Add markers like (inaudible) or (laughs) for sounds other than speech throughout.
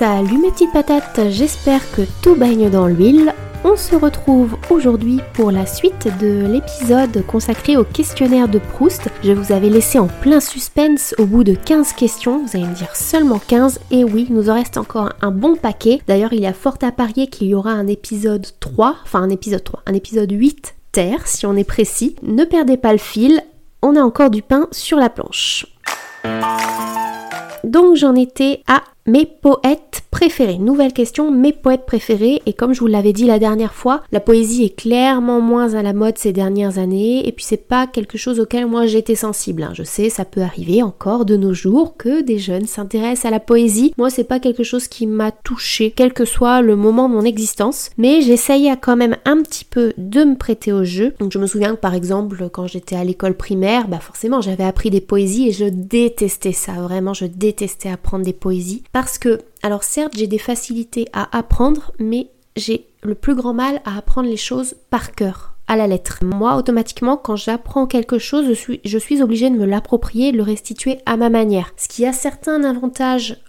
Salut mes petites patates, j'espère que tout baigne dans l'huile. On se retrouve aujourd'hui pour la suite de l'épisode consacré au questionnaire de Proust. Je vous avais laissé en plein suspense au bout de 15 questions, vous allez me dire seulement 15, et oui, nous en reste encore un bon paquet. D'ailleurs, il y a fort à parier qu'il y aura un épisode 3, enfin un épisode 3, un épisode 8 terre si on est précis. Ne perdez pas le fil, on a encore du pain sur la planche. Donc j'en étais à mes poètes préférés. Nouvelle question, mes poètes préférés. Et comme je vous l'avais dit la dernière fois, la poésie est clairement moins à la mode ces dernières années. Et puis c'est pas quelque chose auquel moi j'étais sensible. Hein. Je sais, ça peut arriver encore de nos jours que des jeunes s'intéressent à la poésie. Moi, c'est pas quelque chose qui m'a touché, quel que soit le moment de mon existence. Mais j'essayais quand même un petit peu de me prêter au jeu. Donc je me souviens que par exemple, quand j'étais à l'école primaire, bah forcément j'avais appris des poésies et je détestais ça. Vraiment, je détestais apprendre des poésies. Parce que, alors certes, j'ai des facilités à apprendre, mais j'ai le plus grand mal à apprendre les choses par cœur, à la lettre. Moi, automatiquement, quand j'apprends quelque chose, je suis, je obligée de me l'approprier de le restituer à ma manière. Ce qui a certains avantages,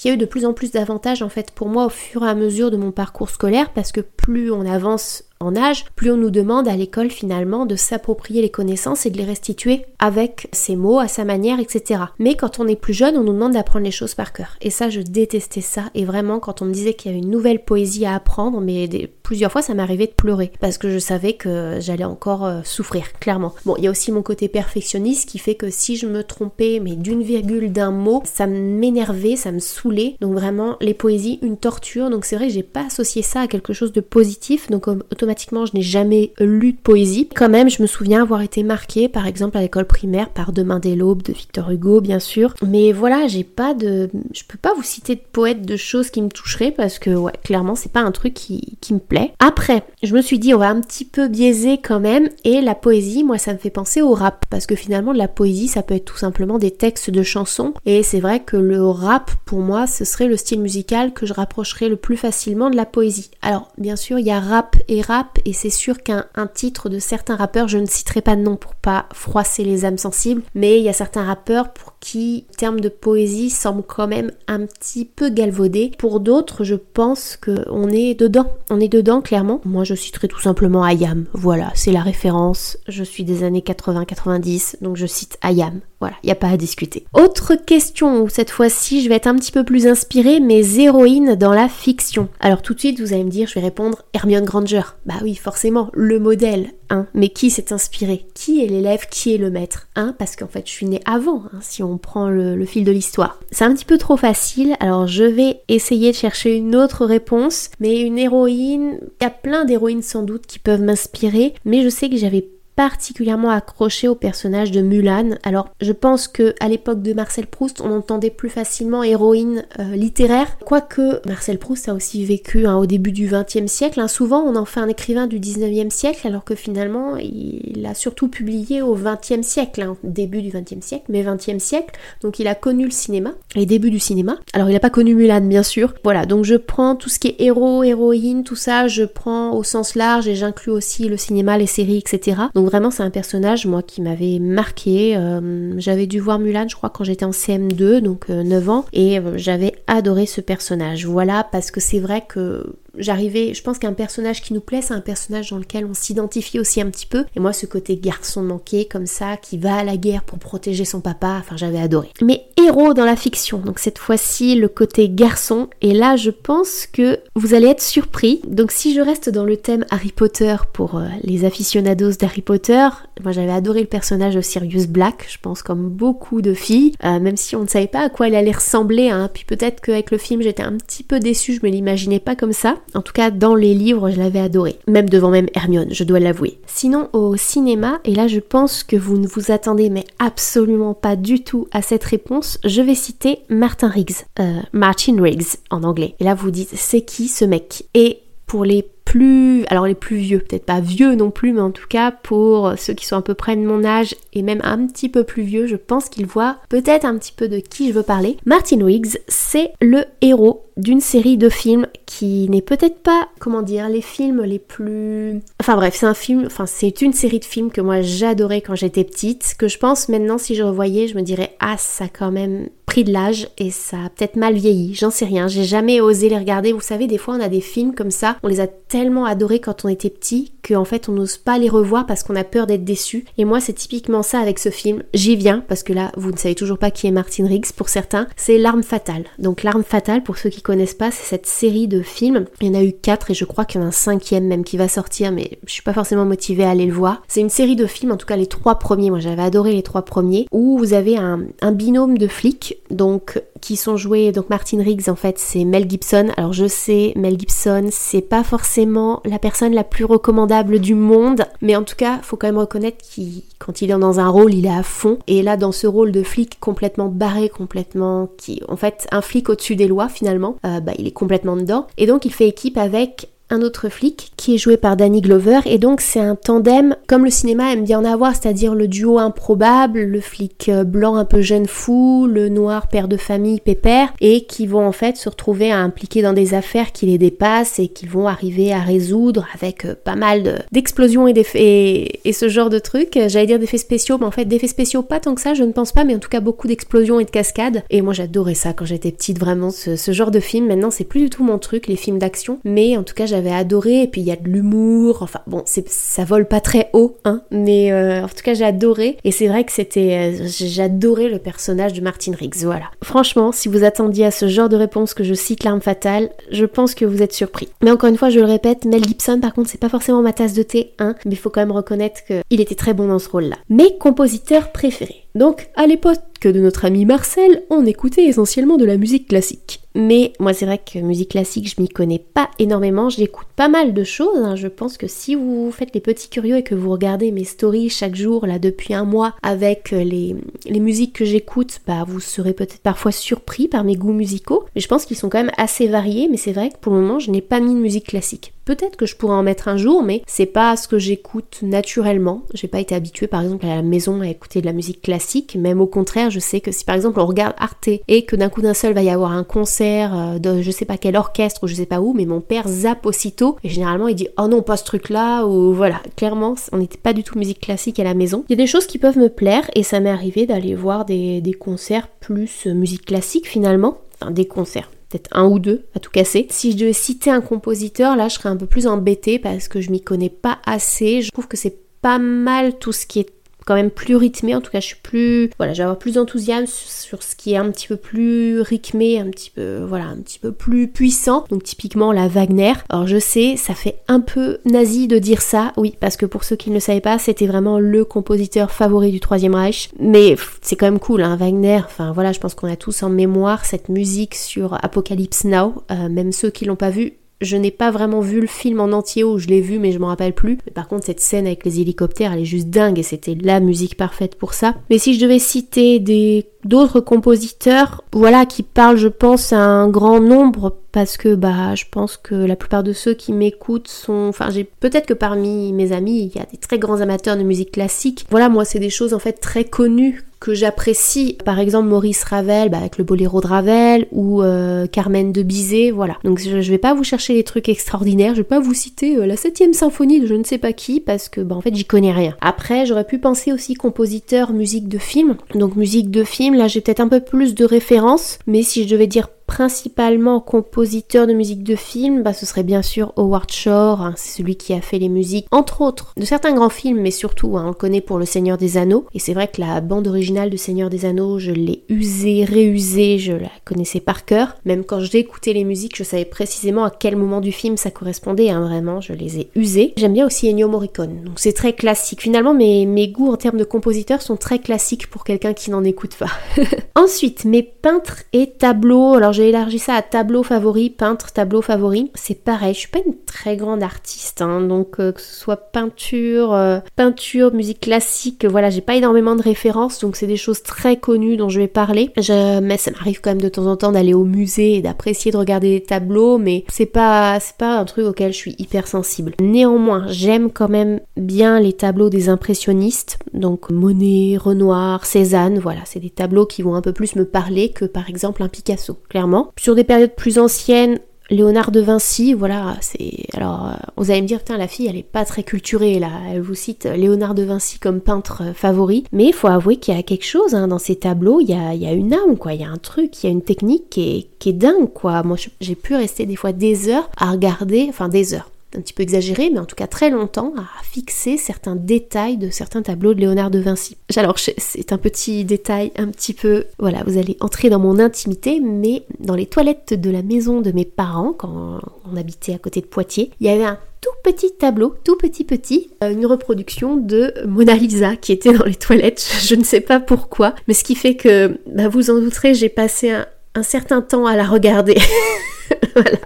qui a eu de plus en plus d'avantages en fait pour moi au fur et à mesure de mon parcours scolaire, parce que plus on avance en âge, plus on nous demande à l'école finalement de s'approprier les connaissances et de les restituer avec ses mots, à sa manière, etc. Mais quand on est plus jeune, on nous demande d'apprendre les choses par cœur. Et ça, je détestais ça. Et vraiment, quand on me disait qu'il y avait une nouvelle poésie à apprendre, mais plusieurs fois, ça m'arrivait de pleurer parce que je savais que j'allais encore euh, souffrir, clairement. Bon, il y a aussi mon côté perfectionniste qui fait que si je me trompais, mais d'une virgule, d'un mot, ça m'énervait, ça me saoulait. Donc vraiment, les poésies, une torture. Donc c'est vrai que j'ai pas associé ça à quelque chose de positif. Donc automatiquement, je n'ai jamais lu de poésie. Quand même, je me souviens avoir été marquée, par exemple, à l'école primaire par Demain des l'aube de Victor Hugo, bien sûr. Mais voilà, j'ai pas de. Je peux pas vous citer de poète de choses qui me toucheraient parce que, ouais, clairement, c'est pas un truc qui, qui me plaît. Après, je me suis dit, on va un petit peu biaiser quand même. Et la poésie, moi, ça me fait penser au rap. Parce que finalement, la poésie, ça peut être tout simplement des textes de chansons. Et c'est vrai que le rap, pour moi, ce serait le style musical que je rapprocherais le plus facilement de la poésie. Alors, bien sûr, il y a rap et rap et c'est sûr qu'un titre de certains rappeurs, je ne citerai pas de nom pour pas froisser les âmes sensibles, mais il y a certains rappeurs pour qui, en termes de poésie, semble quand même un petit peu galvaudé. Pour d'autres, je pense qu'on est dedans. On est dedans, clairement. Moi, je citerai tout simplement Ayam. Voilà, c'est la référence. Je suis des années 80-90, donc je cite Ayam. Voilà, il a pas à discuter. Autre question, cette fois-ci, je vais être un petit peu plus inspirée, mes héroïnes dans la fiction. Alors tout de suite, vous allez me dire, je vais répondre Hermione Granger. Bah oui, forcément, le modèle, hein. Mais qui s'est inspiré? Qui est l'élève? Qui est le maître? Hein Parce qu'en fait, je suis née avant, hein, si on prend le, fil de l'histoire. C'est un petit peu trop facile, alors je vais essayer de chercher une autre réponse, mais une héroïne, il y a plein d'héroïnes sans doute qui peuvent m'inspirer, mais je sais que j'avais particulièrement accroché au personnage de Mulan. Alors, je pense que à l'époque de Marcel Proust, on entendait plus facilement héroïne euh, littéraire, quoique Marcel Proust a aussi vécu hein, au début du XXe siècle. Hein. Souvent, on en fait un écrivain du XIXe siècle, alors que finalement, il a surtout publié au XXe siècle, hein, début du XXe siècle, mais XXe siècle. Donc, il a connu le cinéma, les débuts du cinéma. Alors, il n'a pas connu Mulan, bien sûr. Voilà, donc je prends tout ce qui est héros, héroïne, tout ça, je prends au sens large et j'inclus aussi le cinéma, les séries, etc. Donc vraiment c'est un personnage moi qui m'avait marqué. Euh, j'avais dû voir Mulan je crois quand j'étais en CM2, donc 9 euh, ans, et euh, j'avais adoré ce personnage. Voilà parce que c'est vrai que j'arrivais, je pense qu'un personnage qui nous plaît, c'est un personnage dans lequel on s'identifie aussi un petit peu. Et moi, ce côté garçon manqué, comme ça, qui va à la guerre pour protéger son papa, enfin, j'avais adoré. Mais héros dans la fiction, donc cette fois-ci, le côté garçon. Et là, je pense que vous allez être surpris. Donc, si je reste dans le thème Harry Potter pour euh, les aficionados d'Harry Potter, moi, j'avais adoré le personnage de Sirius Black, je pense, comme beaucoup de filles, euh, même si on ne savait pas à quoi elle allait ressembler. Hein. Puis peut-être qu'avec le film, j'étais un petit peu déçue, je me l'imaginais pas comme ça. En tout cas, dans les livres, je l'avais adoré. Même devant même Hermione, je dois l'avouer. Sinon, au cinéma, et là je pense que vous ne vous attendez mais absolument pas du tout à cette réponse, je vais citer Martin Riggs. Euh, Martin Riggs en anglais. Et là vous dites, c'est qui ce mec? Et pour les plus, alors les plus vieux, peut-être pas vieux non plus, mais en tout cas pour ceux qui sont à peu près de mon âge et même un petit peu plus vieux, je pense qu'ils voient peut-être un petit peu de qui je veux parler. Martin Wiggs, c'est le héros d'une série de films qui n'est peut-être pas, comment dire, les films les plus... Enfin bref, c'est un film, enfin c'est une série de films que moi j'adorais quand j'étais petite, que je pense maintenant si je revoyais, je me dirais ah ça quand même pris de l'âge et ça a peut-être mal vieilli, j'en sais rien, j'ai jamais osé les regarder. Vous savez, des fois on a des films comme ça, on les a tellement adorés quand on était petit qu'en fait on n'ose pas les revoir parce qu'on a peur d'être déçu. Et moi c'est typiquement ça avec ce film. J'y viens parce que là vous ne savez toujours pas qui est Martin Riggs pour certains. C'est L'arme fatale. Donc L'arme fatale, pour ceux qui connaissent pas, c'est cette série de films. Il y en a eu quatre et je crois qu'il y en a un cinquième même qui va sortir, mais je suis pas forcément motivée à aller le voir. C'est une série de films, en tout cas les trois premiers. Moi j'avais adoré les trois premiers où vous avez un, binôme de flics donc qui sont joués donc Martin Riggs en fait c'est Mel Gibson. Alors je sais Mel Gibson c'est pas forcément la personne la plus recommandable du monde, mais en tout cas faut quand même reconnaître qu'il quand il est dans un rôle il est à fond et là dans ce rôle de flic complètement barré, complètement qui en fait un flic au-dessus des lois finalement, euh, bah, il est complètement dedans et donc il fait équipe avec un autre flic qui est joué par Danny Glover et donc c'est un tandem comme le cinéma aime bien en avoir, c'est-à-dire le duo improbable, le flic euh, blanc un peu jeune fou, le noir père de famille pépère et qui vont en fait se retrouver à impliquer dans des affaires qui les dépassent et qui vont arriver à résoudre avec euh, pas mal d'explosions et, et, et ce genre de trucs. J'allais dire d'effets spéciaux, mais en fait d'effets spéciaux pas tant que ça, je ne pense pas, mais en tout cas beaucoup d'explosions et de cascades. Et moi j'adorais ça quand j'étais petite, vraiment ce, ce genre de film. Maintenant c'est plus du tout mon truc, les films d'action, mais en tout cas j'avais adoré. Et puis il y a de l'humour. Enfin bon, ça vole pas très haut, hein. Mais euh, en tout cas j'ai adoré. Et c'est vrai que c'était, euh, j'adorais le personnage de Martin Riggs. Voilà. Franchement, si vous attendiez à ce genre de réponse que je cite l'arme fatale, je pense que vous êtes surpris. Mais encore une fois, je le répète, Mel Gibson, par contre, c'est pas forcément ma tasse de thé, hein. Mais il faut quand même reconnaître qu'il était très bon dans ce rôle-là. Mes compositeurs préférés. Donc, à l'époque de notre ami Marcel, on écoutait essentiellement de la musique classique. Mais moi, c'est vrai que musique classique, je m'y connais pas énormément. J'écoute pas mal de choses. Hein. Je pense que si vous faites les petits curieux et que vous regardez mes stories chaque jour, là, depuis un mois, avec les, les musiques que j'écoute, bah, vous serez peut-être parfois surpris par mes goûts musicaux. Mais je pense qu'ils sont quand même assez variés. Mais c'est vrai que pour le moment, je n'ai pas mis de musique classique. Peut-être que je pourrais en mettre un jour, mais c'est pas ce que j'écoute naturellement. J'ai pas été habituée, par exemple, à la maison à écouter de la musique classique. Même au contraire, je sais que si par exemple on regarde Arte et que d'un coup d'un seul va y avoir un concert euh, de je sais pas quel orchestre ou je sais pas où, mais mon père zappe aussitôt et généralement il dit oh non pas ce truc là ou voilà. Clairement, on n'était pas du tout musique classique à la maison. Il y a des choses qui peuvent me plaire et ça m'est arrivé d'aller voir des, des concerts plus euh, musique classique finalement. Enfin, des concerts peut-être un ou deux à tout casser. Si je devais citer un compositeur, là je serais un peu plus embêtée parce que je m'y connais pas assez. Je trouve que c'est pas mal tout ce qui est quand même plus rythmé. En tout cas, je suis plus, voilà, j'ai avoir plus d'enthousiasme sur ce qui est un petit peu plus rythmé, un petit peu, voilà, un petit peu plus puissant. Donc typiquement la Wagner. Alors je sais, ça fait un peu nazi de dire ça, oui, parce que pour ceux qui ne le savaient pas, c'était vraiment le compositeur favori du Troisième Reich. Mais c'est quand même cool, hein, Wagner. Enfin voilà, je pense qu'on a tous en mémoire cette musique sur Apocalypse Now. Euh, même ceux qui l'ont pas vu, je n'ai pas vraiment vu le film en entier où je l'ai vu mais je m'en rappelle plus. par contre cette scène avec les hélicoptères elle est juste dingue et c'était la musique parfaite pour ça. Mais si je devais citer des d'autres compositeurs, voilà, qui parlent, je pense, à un grand nombre parce que bah je pense que la plupart de ceux qui m'écoutent sont enfin j'ai peut-être que parmi mes amis il y a des très grands amateurs de musique classique voilà moi c'est des choses en fait très connues que j'apprécie par exemple Maurice Ravel bah, avec le boléro de Ravel ou euh, Carmen de Bizet voilà. Donc je, vais pas vous chercher les trucs extraordinaires je vais pas vous citer euh, la septième symphonie de je ne sais pas qui parce que bah en fait j'y connais rien. Après j'aurais pu penser aussi compositeur musique de film. Donc musique de film là j'ai peut-être un peu plus de références, mais si je devais dire principalement compositeur de musique de film, bah, ce serait bien sûr Howard Shore, hein, c'est celui qui a fait les musiques, entre autres, de certains grands films, mais surtout, hein, on le connaît pour Le Seigneur des Anneaux, et c'est vrai que la bande originale de Seigneur des Anneaux, je l'ai usée, réusée, je la connaissais par cœur, même quand j'ai écouté les musiques, je savais précisément à quel moment du film ça correspondait, hein, vraiment, je les ai usées. J'aime bien aussi Ennio Morricone, donc c'est très classique. Finalement, mes, mes goûts en termes de compositeurs sont très classiques pour quelqu'un qui n'en écoute pas. (laughs) Ensuite, mes peintres et tableaux, alors j'ai élargi ça à tableau favori, peintre, tableau favori. C'est pareil, je suis pas une très grande artiste, hein, donc euh, que ce soit peinture, euh, peinture, musique classique, voilà, j'ai pas énormément de références, donc c'est des choses très connues dont je vais parler. Mais ça m'arrive quand même de temps en temps d'aller au musée et d'apprécier de regarder des tableaux, mais c'est pas, c'est pas un truc auquel je suis hyper sensible. Néanmoins, j'aime quand même bien les tableaux des impressionnistes, donc Monet, Renoir, Cézanne, voilà, c'est des tableaux qui vont un peu plus me parler que par exemple un Picasso, clairement. Sur des périodes plus anciennes, Léonard de Vinci, voilà, c'est... Alors, euh, vous allez me dire, putain, la fille, elle est pas très culturée, là. Elle vous cite Léonard de Vinci comme peintre euh, favori. Mais il faut avouer qu'il y a quelque chose hein, dans ces tableaux, il y a, une âme, quoi. Il y a un truc, il y a une technique qui est dingue, quoi. Moi, j'ai pu rester des fois des heures à regarder, enfin des heures un petit peu exagéré, mais en tout cas très longtemps, à fixer certains détails de certains tableaux de Léonard de Vinci. Alors c'est un petit détail un petit peu, voilà, vous allez entrer dans mon intimité, mais dans les toilettes de la maison de mes parents, quand on habitait à côté de Poitiers, il y avait un tout petit tableau, tout petit petit, euh, une reproduction de Mona Lisa qui était dans les toilettes, je ne sais pas pourquoi, mais ce qui fait que, bah, vous en douterez, j'ai passé un, un certain temps à la regarder. (laughs) voilà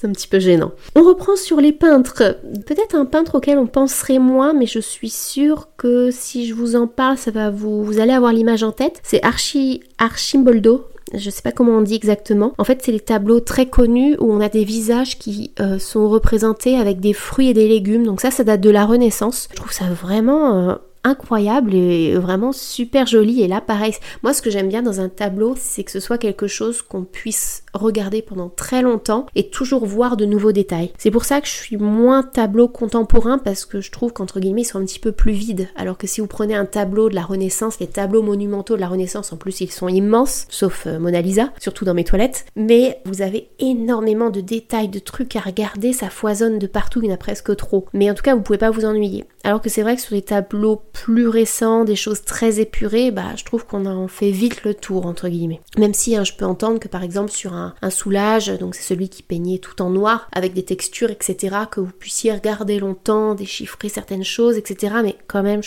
c'est un petit peu gênant. On reprend sur les peintres. Peut-être un peintre auquel on penserait moins, mais je suis sûre que si je vous en parle, ça va vous, vous allez avoir l'image en tête. C'est Archi, Archimboldo. Je sais pas comment on dit exactement. En fait, c'est les tableaux très connus où on a des visages qui euh, sont représentés avec des fruits et des légumes. Donc ça, ça date de la Renaissance. Je trouve ça vraiment euh, incroyable et vraiment super joli. Et là, pareil, moi ce que j'aime bien dans un tableau, c'est que ce soit quelque chose qu'on puisse regarder pendant très longtemps et toujours voir de nouveaux détails. C'est pour ça que je suis moins tableau contemporain parce que je trouve qu'entre guillemets ils sont un petit peu plus vides. Alors que si vous prenez un tableau de la Renaissance, les tableaux monumentaux de la Renaissance, en plus ils sont immenses, sauf euh, Mona Lisa, surtout dans mes toilettes, mais vous avez énormément de détails, de trucs à regarder, ça foisonne de partout, il y en a presque trop. Mais en tout cas, vous pouvez pas vous ennuyer. Alors que c'est vrai que sur les tableaux plus récents, des choses très épurées, bah je trouve qu'on en fait vite le tour entre guillemets. Même si hein, je peux entendre que par exemple sur un, soulage, donc c'est celui qui peignait tout en noir, avec des textures, etc., que vous puissiez regarder longtemps, déchiffrer certaines choses, etc. Mais quand même,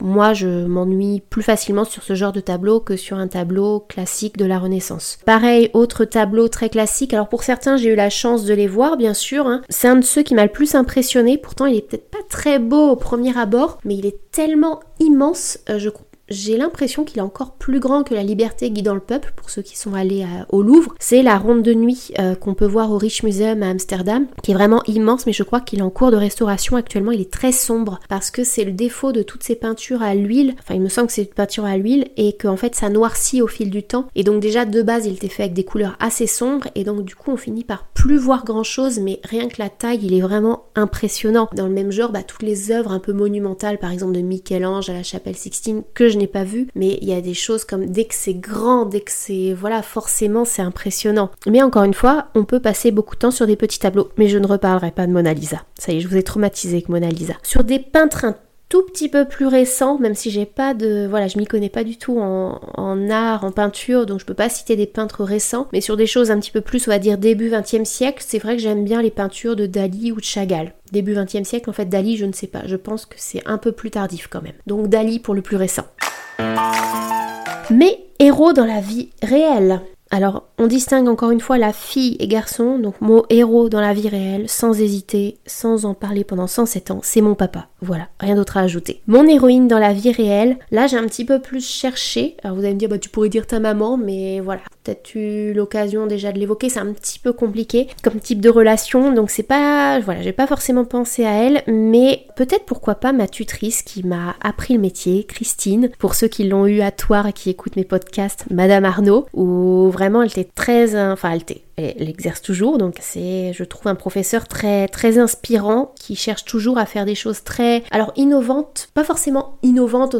moi, je m'ennuie plus facilement sur ce genre de tableau que sur un tableau classique de la Renaissance. Pareil, autre tableau très classique. Alors pour certains, j'ai eu la chance de les voir, bien sûr. Hein. C'est un de ceux qui m'a le plus impressionné. Pourtant, il est peut-être pas très beau au premier abord, mais il est tellement immense. Euh, je, j'ai l'impression qu'il est encore plus grand que la liberté guidant le peuple, pour ceux qui sont allés au Louvre. C'est la ronde de nuit euh, qu'on peut voir au Rich Museum à Amsterdam, qui est vraiment immense, mais je crois qu'il est en cours de restauration actuellement. Il est très sombre, parce que c'est le défaut de toutes ces peintures à l'huile. Enfin, il me semble que c'est une peinture à l'huile, et qu'en fait ça noircit au fil du temps. Et donc déjà de base, il était fait avec des couleurs assez sombres, et donc du coup on finit par plus voir grand chose, mais rien que la taille, il est vraiment impressionnant. Dans le même genre, bah, toutes les œuvres un peu monumentales, par exemple de Michel-Ange à la chapelle Sixtine, que je n'ai pas vu, mais il y a des choses comme dès que c'est grand, dès que c'est voilà, forcément c'est impressionnant. Mais encore une fois, on peut passer beaucoup de temps sur des petits tableaux, mais je ne reparlerai pas de Mona Lisa. Ça y est, je vous ai traumatisé avec Mona Lisa. Sur des peintres tout petit peu plus récents, même si j'ai pas de. Voilà, je m'y connais pas du tout en, en, art, en peinture, donc je peux pas citer des peintres récents, mais sur des choses un petit peu plus, on va dire début 20e siècle, c'est vrai que j'aime bien les peintures de Dali ou de Chagall. Début 20e siècle, en fait, Dali, je ne sais pas, je pense que c'est un peu plus tardif quand même. Donc Dali pour le plus récent. Mais héros dans la vie réelle. Alors, on distingue encore une fois la fille et garçon, donc mot héros dans la vie réelle, sans hésiter, sans en parler pendant 107 ans, c'est mon papa. Voilà, rien d'autre à ajouter. Mon héroïne dans la vie réelle, là j'ai un petit peu plus cherché. Alors vous allez me dire, bah tu pourrais dire ta maman, mais voilà, peut-être eu l'occasion déjà de l'évoquer, c'est un petit peu compliqué comme type de relation, donc c'est pas, voilà, j'ai pas forcément pensé à elle, mais peut-être pourquoi pas ma tutrice qui m'a appris le métier, Christine, pour ceux qui l'ont eu à Toire et qui écoutent mes podcasts, Madame Arnaud, où vraiment elle était très, enfin elle était elle exerce toujours, donc c'est, je trouve, un professeur très, très inspirant qui cherche toujours à faire des choses très, alors innovantes, pas forcément innovantes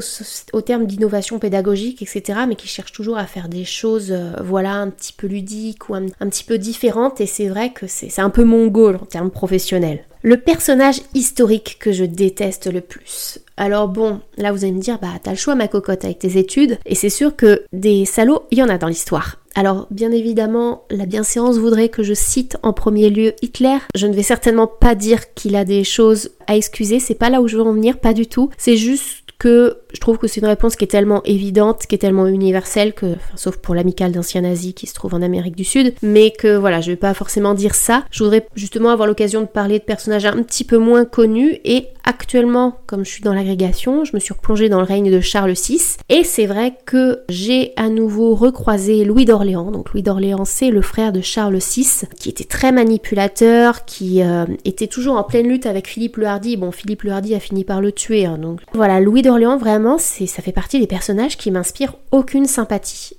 au, terme d'innovation pédagogique, etc., mais qui cherche toujours à faire des choses, euh, voilà, un petit peu ludiques ou un, petit peu différentes, et c'est vrai que c'est, un peu mongol en termes professionnels. Le personnage historique que je déteste le plus. Alors bon, là vous allez me dire, bah t'as le choix ma cocotte avec tes études, et c'est sûr que des salauds, il y en a dans l'histoire. Alors bien évidemment, la bienséance voudrait que je cite en premier lieu Hitler. Je ne vais certainement pas dire qu'il a des choses à excuser, c'est pas là où je veux en venir, pas du tout. C'est juste que je trouve que c'est une réponse qui est tellement évidente, qui est tellement universelle que, sauf pour l'amicale d'anciens nazis qui se trouve en Amérique du Sud, mais que voilà, je vais pas forcément dire ça. Je voudrais justement avoir l'occasion de parler de personnages un petit peu moins connus et actuellement, comme je suis dans l'agrégation, je me suis replongée dans le règne de Charles VI et c'est vrai que j'ai à nouveau recroisé Louis d'Orléans. Donc Louis d'Orléans, c'est le frère de Charles VI qui était très manipulateur, qui euh, était toujours en pleine lutte avec Philippe le Hardy. Bon, Philippe le Hardy a fini par le tuer, hein, donc voilà, Louis d'Orléans vraiment, ça fait partie des personnages qui m'inspirent aucune sympathie.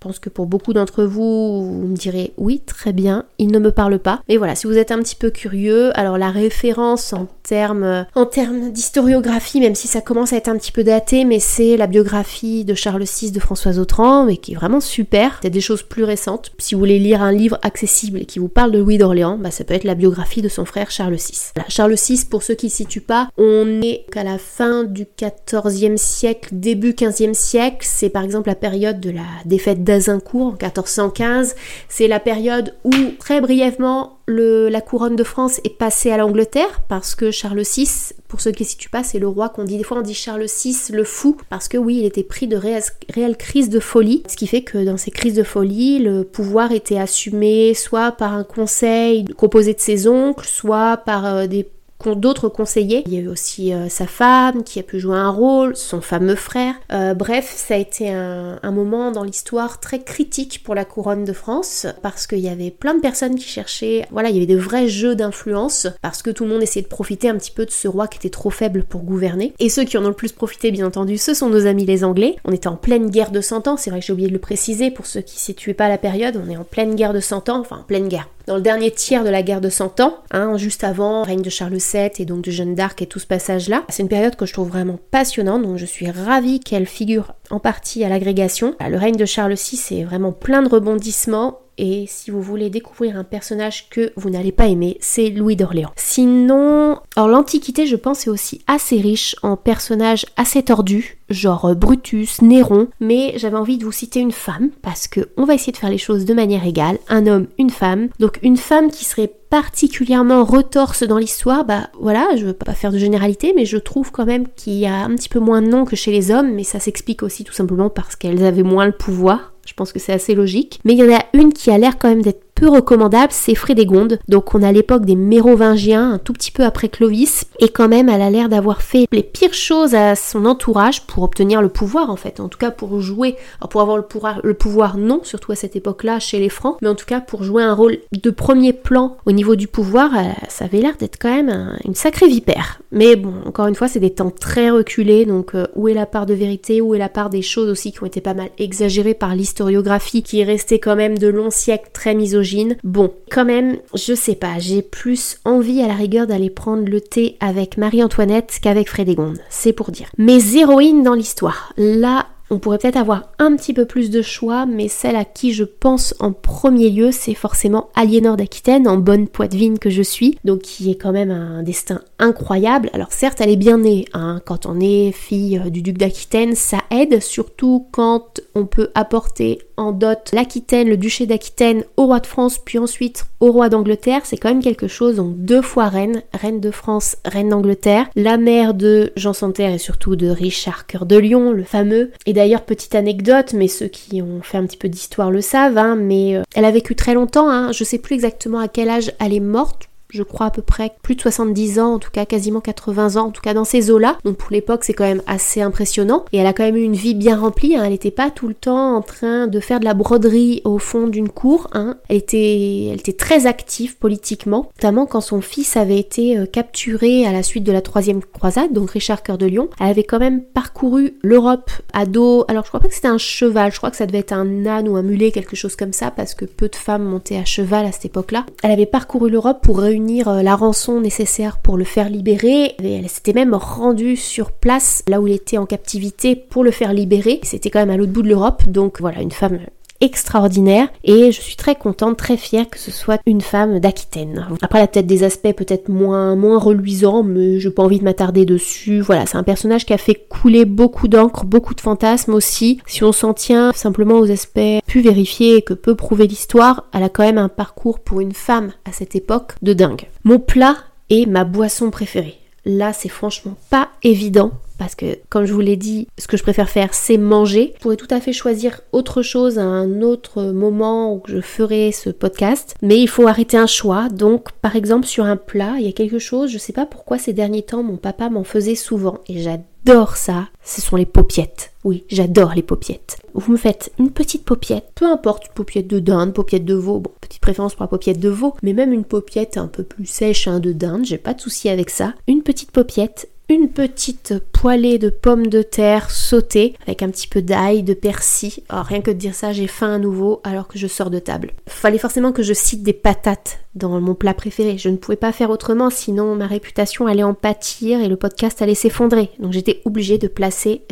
Pense que pour beaucoup d'entre vous, vous me direz oui, très bien, il ne me parle pas. Mais voilà, si vous êtes un petit peu curieux, alors la référence en termes en d'historiographie, même si ça commence à être un petit peu daté, mais c'est la biographie de Charles VI de Françoise Autran, mais qui est vraiment super. C'est des choses plus récentes. Si vous voulez lire un livre accessible qui vous parle de Louis d'Orléans, bah ça peut être la biographie de son frère Charles VI. Charles VI, pour ceux qui ne situent pas, on est à la fin du XIVe siècle, début XVe siècle. C'est par exemple la période de la défaite d'Azincourt en 1415. C'est la période où, très brièvement, le, la couronne de France est passée à l'Angleterre parce que Charles VI, pour ceux qui ne situent pas, c'est le roi qu'on dit. Des fois, on dit Charles VI le fou parce que oui, il était pris de réelles, crises de folie. Ce qui fait que dans ces crises de folie, le pouvoir était assumé soit par un conseil composé de ses oncles, soit par euh, des d'autres conseillers. Il y a eu aussi euh, sa femme qui a pu jouer un rôle, son fameux frère. Euh, bref, ça a été un, moment dans l'histoire très critique pour la couronne de France parce qu'il y avait plein de personnes qui cherchaient, voilà, il y avait de vrais jeux d'influence parce que tout le monde essayait de profiter un petit peu de ce roi qui était trop faible pour gouverner. Et ceux qui en ont le plus profité, bien entendu, ce sont nos amis les Anglais. On était en pleine guerre de 100 ans, c'est vrai que j'ai oublié de le préciser pour ceux qui ne situaient pas la période, on est en pleine guerre de 100 ans, enfin en pleine guerre dans le dernier tiers de la guerre de 100 ans, hein, juste avant le règne de Charles VII et donc de Jeanne d'Arc et tout ce passage-là. C'est une période que je trouve vraiment passionnante, donc je suis ravie qu'elle figure en partie à l'agrégation. Le règne de Charles VI est vraiment plein de rebondissements et si vous voulez découvrir un personnage que vous n'allez pas aimer, c'est Louis d'Orléans. Sinon, alors l'Antiquité, je pense, est aussi assez riche en personnages assez tordus, genre Brutus, Néron, mais j'avais envie de vous citer une femme parce que on va essayer de faire les choses de manière égale, un homme, une femme. Donc une femme qui serait particulièrement retorse dans l'histoire, bah voilà, je veux pas faire de généralité, mais je trouve quand même qu'il y a un petit peu moins de noms que chez les hommes, mais ça s'explique aussi tout simplement parce qu'elles avaient moins le pouvoir. Je pense que c'est assez logique. Mais il y en a une qui a l'air quand même d'être peu recommandable, c'est Frédégonde. Donc on a l'époque des Mérovingiens, un tout petit peu après Clovis, et quand même elle a l'air d'avoir fait les pires choses à son entourage pour obtenir le pouvoir en fait, en tout cas pour jouer, pour avoir le pouvoir, le pouvoir non, surtout à cette époque-là chez les Francs, mais en tout cas pour jouer un rôle de premier plan au niveau du pouvoir, euh, ça avait l'air d'être quand même une sacrée vipère. Mais bon, encore une fois, c'est des temps très reculés, donc euh, où est la part de vérité, où est la part des choses aussi qui ont été pas mal exagérées par l'historiographie, qui est restée quand même de longs siècles très misogyne? Bon, quand même, je sais pas, j'ai plus envie à la rigueur d'aller prendre le thé avec Marie-Antoinette qu'avec Frédégonde, c'est pour dire. Mes héroïnes dans l'histoire, là, on pourrait peut-être avoir un petit peu plus de choix, mais celle à qui je pense en premier lieu, c'est forcément Aliénor d'Aquitaine, en bonne poitevine que je suis, donc qui est quand même un destin incroyable. Alors certes, elle est bien née, hein. quand on est fille euh, du duc d'Aquitaine, ça aide, surtout quand on peut apporter en dot l'Aquitaine, le duché d'Aquitaine au roi de France, puis ensuite au roi d'Angleterre, c'est quand même quelque chose, donc deux fois reine, reine de France, reine d'Angleterre, la mère de Jean Santerre et surtout de Richard Cœur de Lion, le fameux, et d'ailleurs, petite anecdote, mais ceux qui ont fait un petit peu d'histoire le savent, hein, mais euh, elle a vécu très longtemps, hein, je sais plus exactement à quel âge elle est morte, je crois à peu près plus de 70 ans, en tout cas quasiment 80 ans, en tout cas dans ces eaux-là. Donc pour l'époque, c'est quand même assez impressionnant. Et elle a quand même eu une vie bien remplie. Hein. Elle n'était pas tout le temps en train de faire de la broderie au fond d'une cour. Hein. Elle, était, elle était très active politiquement, notamment quand son fils avait été euh, capturé à la suite de la troisième croisade, donc Richard Cœur de Lion. Elle avait quand même parcouru l'Europe à dos. Alors je crois pas que c'était un cheval, je crois que ça devait être un âne ou un mulet, quelque chose comme ça, parce que peu de femmes montaient à cheval à cette époque-là. Elle avait parcouru l'Europe pour réunir euh, la rançon nécessaire pour le faire libérer. elle s'était même rendue sur place, là où il était en captivité, pour le faire libérer. C'était quand même à l'autre bout de l'Europe, donc voilà, une femme extraordinaire et je suis très contente, très fière que ce soit une femme d'Aquitaine. Après, elle a peut-être des aspects peut-être moins, moins reluisants, mais j'ai pas envie de m'attarder dessus. Voilà, c'est un personnage qui a fait couler beaucoup d'encre, beaucoup de fantasmes aussi. Si on s'en tient simplement aux aspects plus vérifiés que peut prouver l'histoire, elle a quand même un parcours pour une femme à cette époque de dingue. Mon plat est ma boisson préférée. Là, c'est franchement pas évident parce que comme je vous l'ai dit, ce que je préfère faire c'est manger. Je pourrais tout à fait choisir autre chose à un autre moment où je ferai ce podcast, mais il faut arrêter un choix. Donc par exemple sur un plat, il y a quelque chose, je sais pas pourquoi ces derniers temps mon papa m'en faisait souvent et j'adore ça, ce sont les paupiettes. Oui, j'adore les paupiettes. Vous me faites une petite paupiette, peu importe, paupiette de dinde, paupiette de veau, bon, petite préférence pour la paupiette de veau, mais même une paupiette un peu plus sèche hein, de dinde, j'ai pas de souci avec ça. Une petite paupiette une petite poêlée de pommes de terre sautées avec un petit peu d'ail, de persil. Oh, rien que de dire ça, j'ai faim à nouveau alors que je sors de table. Fallait forcément que je cite des patates dans mon plat préféré. Je ne pouvais pas faire autrement, sinon ma réputation allait en pâtir et le podcast allait s'effondrer. Donc j'étais obligée de placer.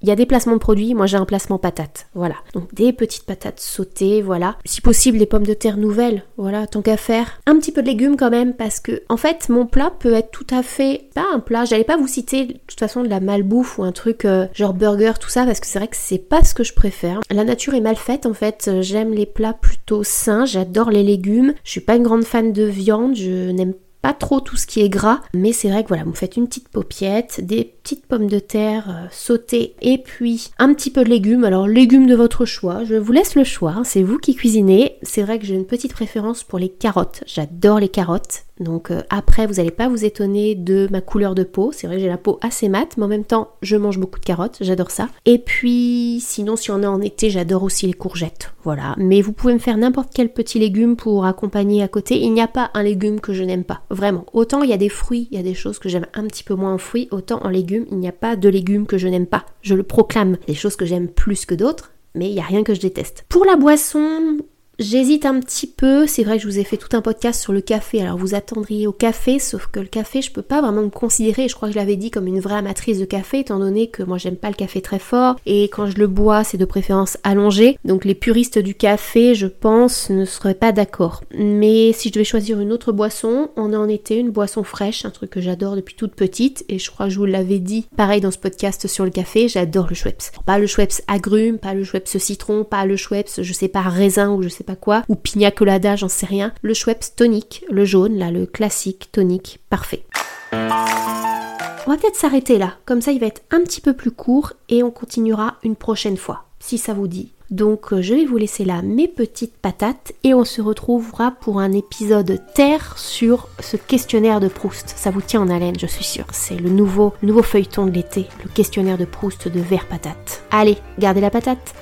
Il y a des placements de produits, moi j'ai un placement patate. Voilà. Donc des petites patates sautées, voilà. Si possible des pommes de terre nouvelles, voilà, tant qu'à faire. Un petit peu de légumes quand même parce que en fait mon plat peut être tout à fait pas un plat. J'allais pas vous citer de toute façon de la malbouffe ou un truc euh, genre burger tout ça parce que c'est vrai que c'est pas ce que je préfère. La nature est mal faite en fait. J'aime les plats plutôt sains. J'adore les légumes. Je suis pas une grande fan de viande, je n'aime pas trop tout ce qui est gras, mais c'est vrai que voilà, vous faites une petite paupiette, des petites pommes de terre euh, sautées et puis un petit peu de légumes. Alors légumes de votre choix, je vous laisse le choix, hein, c'est vous qui cuisinez. C'est vrai que j'ai une petite préférence pour les carottes, j'adore les carottes. Donc euh, après, vous n'allez pas vous étonner de ma couleur de peau. C'est vrai que j'ai la peau assez mate, mais en même temps, je mange beaucoup de carottes, j'adore ça. Et puis, sinon, si on est en été, j'adore aussi les courgettes. Voilà. Mais vous pouvez me faire n'importe quel petit légume pour accompagner à côté. Il n'y a pas un légume que je n'aime pas. Vraiment. Autant il y a des fruits, il y a des choses que j'aime un petit peu moins en fruits, autant en légumes, il n'y a pas de légumes que je n'aime pas. Je le proclame. Des choses que j'aime plus que d'autres, mais il n'y a rien que je déteste. Pour la boisson, J'hésite un petit peu, c'est vrai que je vous ai fait tout un podcast sur le café, alors vous attendriez au café, sauf que le café, je peux pas vraiment me considérer, je crois que je l'avais dit, comme une vraie amatrice de café, étant donné que moi j'aime pas le café très fort, et quand je le bois, c'est de préférence allongé, donc les puristes du café, je pense, ne seraient pas d'accord. Mais si je devais choisir une autre boisson, on est en été, une boisson fraîche, un truc que j'adore depuis toute petite, et je crois que je vous l'avais dit, pareil dans ce podcast sur le café, j'adore le Schweppes. Pas le Schweppes agrumes, pas le Schweppes citron, pas le Schweppes, je sais pas, raisin ou je sais pas quoi, ou pina colada, j'en sais rien. Le Schweppes tonique, le jaune, là, le classique tonique, parfait. On va peut-être s'arrêter là, comme ça il va être un petit peu plus court et on continuera une prochaine fois, si ça vous dit. Donc euh, je vais vous laisser là mes petites patates et on se retrouvera pour un épisode terre sur ce questionnaire de Proust. Ça vous tient en haleine, je suis sûre. C'est le nouveau, nouveau feuilleton de l'été, le questionnaire de Proust de verre patate. Allez, gardez la patate